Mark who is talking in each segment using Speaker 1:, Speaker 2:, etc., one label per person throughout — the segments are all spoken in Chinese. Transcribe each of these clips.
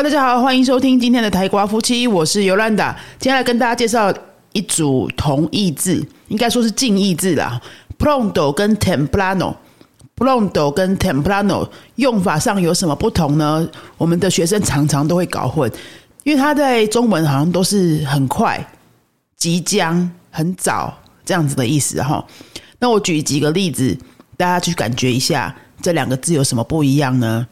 Speaker 1: 大家好，欢迎收听今天的台瓜夫妻，我是尤兰达。接下来跟大家介绍一组同义字，应该说是近义字啦。Pronto 跟 Templano，Pronto 跟 Templano 用法上有什么不同呢？我们的学生常常都会搞混，因为它在中文好像都是很快、即将、很早这样子的意思哈。那我举几个例子，大家去感觉一下这两个字有什么不一样呢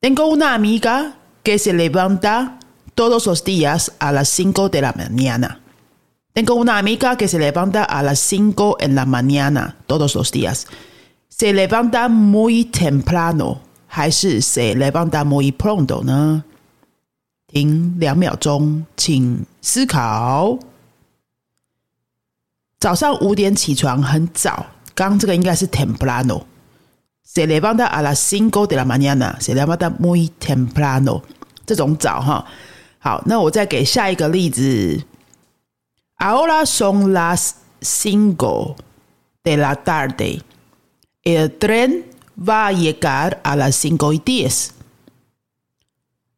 Speaker 1: ？Tengo una amiga que se levanta todos los días a las 5 de la mañana. Tengo una amiga que se levanta a las 5 en la mañana todos los días. Se levanta muy temprano 还是 se levanta muy pronto 呢？停两秒钟，请思考。早上五点起床很早，刚刚这个应该是 temprano。 Se levanta a las cinco de la mañana. Se levanta muy temprano. 这种早哈，好，那我再给下一个例子。Ahora son las cinco de la tarde. El tren va a llegar a las cinco y diez.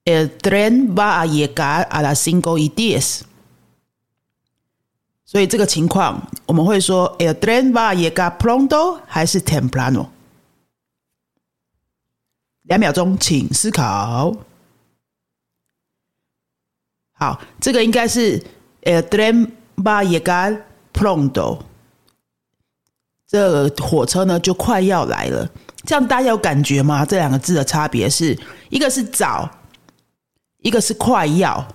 Speaker 1: El tren va a llegar a las cinco y diez. 所以这个情况，我们会说 El tren va a llegar pronto 还是 temprano？两秒钟，请思考。好，这个应该是 El tren va llegar pronto。这个火车呢，就快要来了。这样大家有感觉吗？这两个字的差别是一个是早，一个是快要。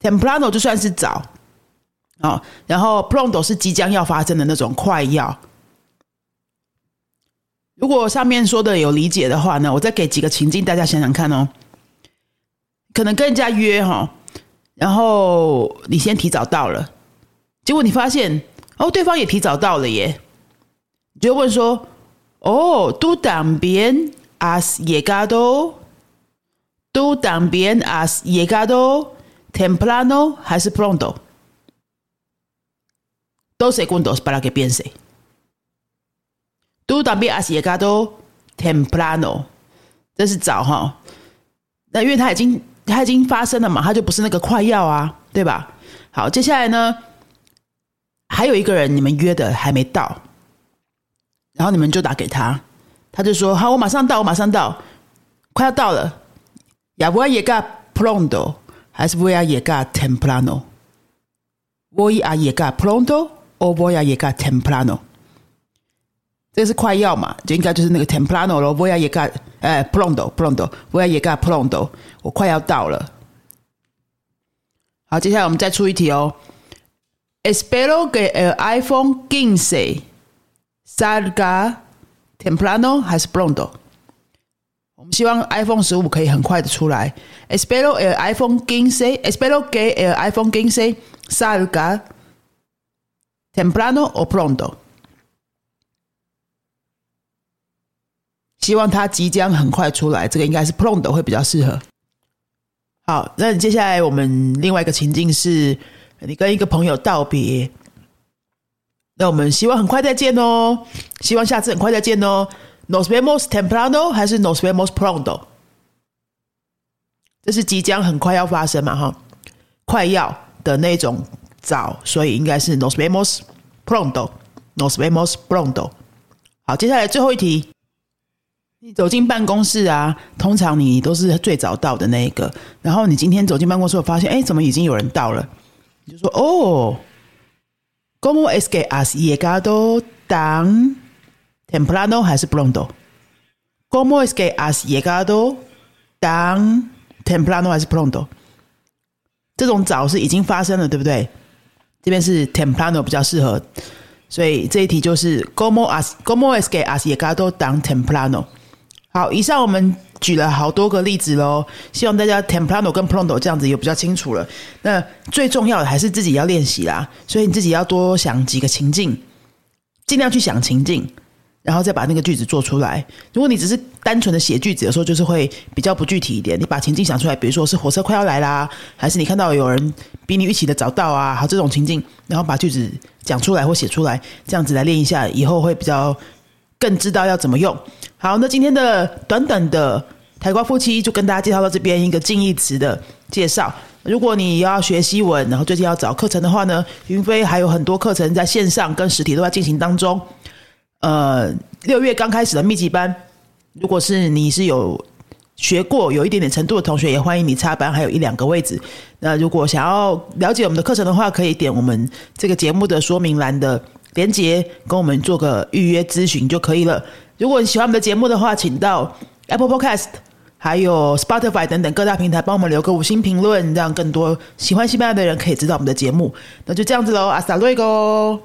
Speaker 1: Temprano 就算是早，哦，然后 pronto 是即将要发生的那种快要。如果上面说的有理解的话呢，我再给几个情境，大家想想看哦。可能跟人家约哈，然后你先提早到了，结果你发现哦，对方也提早到了耶，你就问说：“哦，tú también has llegado？tú también has llegado temprano 还是 pronto？dos segundos para que piense。”都达比阿西嘎加多 temprano，这是早哈。那因为它已经它已经发生了嘛，它就不是那个快要啊，对吧？好，接下来呢，还有一个人你们约的还没到，然后你们就打给他，他就说：“好，我马上到，我马上到，快要到了。”亚布阿耶加 pronto 还是布阿耶加 temprano？voy a llegar pronto o voy a llegar temprano？这是快要嘛，就应该就是那个 temprano 咯。我要也干，呃，pronto，pronto，我要也干 pronto，我快要到了。好，接下来我们再出一题哦。Espero que el iPhone 15 salga temprano 还是 pronto？我们希望 iPhone 十五可以很快的出来。Espero el iPhone 15，Espero que el iPhone 15 salga temprano o pronto。希望它即将很快出来，这个应该是 pronto 会比较适合。好，那接下来我们另外一个情境是，你跟一个朋友道别，那我们希望很快再见哦，希望下次很快再见哦。Nos vemos temprano 还是 Nos vemos pronto？这是即将很快要发生嘛？哈，快要的那种早，所以应该是 Nos vemos pronto，Nos vemos pronto。好，接下来最后一题。你走进办公室啊，通常你都是最早到的那一个。然后你今天走进办公室，发现哎，怎么已经有人到了？你就说哦，¿Cómo es que has llegado tan temprano 还是 pronto？¿Cómo es que has llegado tan temprano 还是 pronto？这种早是已经发生了，对不对？这边是 temprano 比较适合，所以这一题就是 ¿Cómo has cómo es que has llegado tan temprano？好，以上我们举了好多个例子喽，希望大家 temprano 跟 pronto 这样子也比较清楚了。那最重要的还是自己要练习啦，所以你自己要多想几个情境，尽量去想情境，然后再把那个句子做出来。如果你只是单纯的写句子，有时候就是会比较不具体一点。你把情境想出来，比如说是火车快要来啦，还是你看到有人比你预期的早到啊，好这种情境，然后把句子讲出来或写出来，这样子来练一下，以后会比较。更知道要怎么用。好，那今天的短短的台瓜夫妻就跟大家介绍到这边一个近义词的介绍。如果你要学西文，然后最近要找课程的话呢，云飞还有很多课程在线上跟实体都在进行当中。呃，六月刚开始的密集班，如果是你是有学过有一点点程度的同学，也欢迎你插班，还有一两个位置。那如果想要了解我们的课程的话，可以点我们这个节目的说明栏的连接，跟我们做个预约咨询就可以了。如果你喜欢我们的节目的话，请到 Apple Podcast。还有 Spotify 等等各大平台，帮我们留个五星评论，让更多喜欢西班牙的人可以知道我们的节目。那就这样子喽，阿萨瑞哥。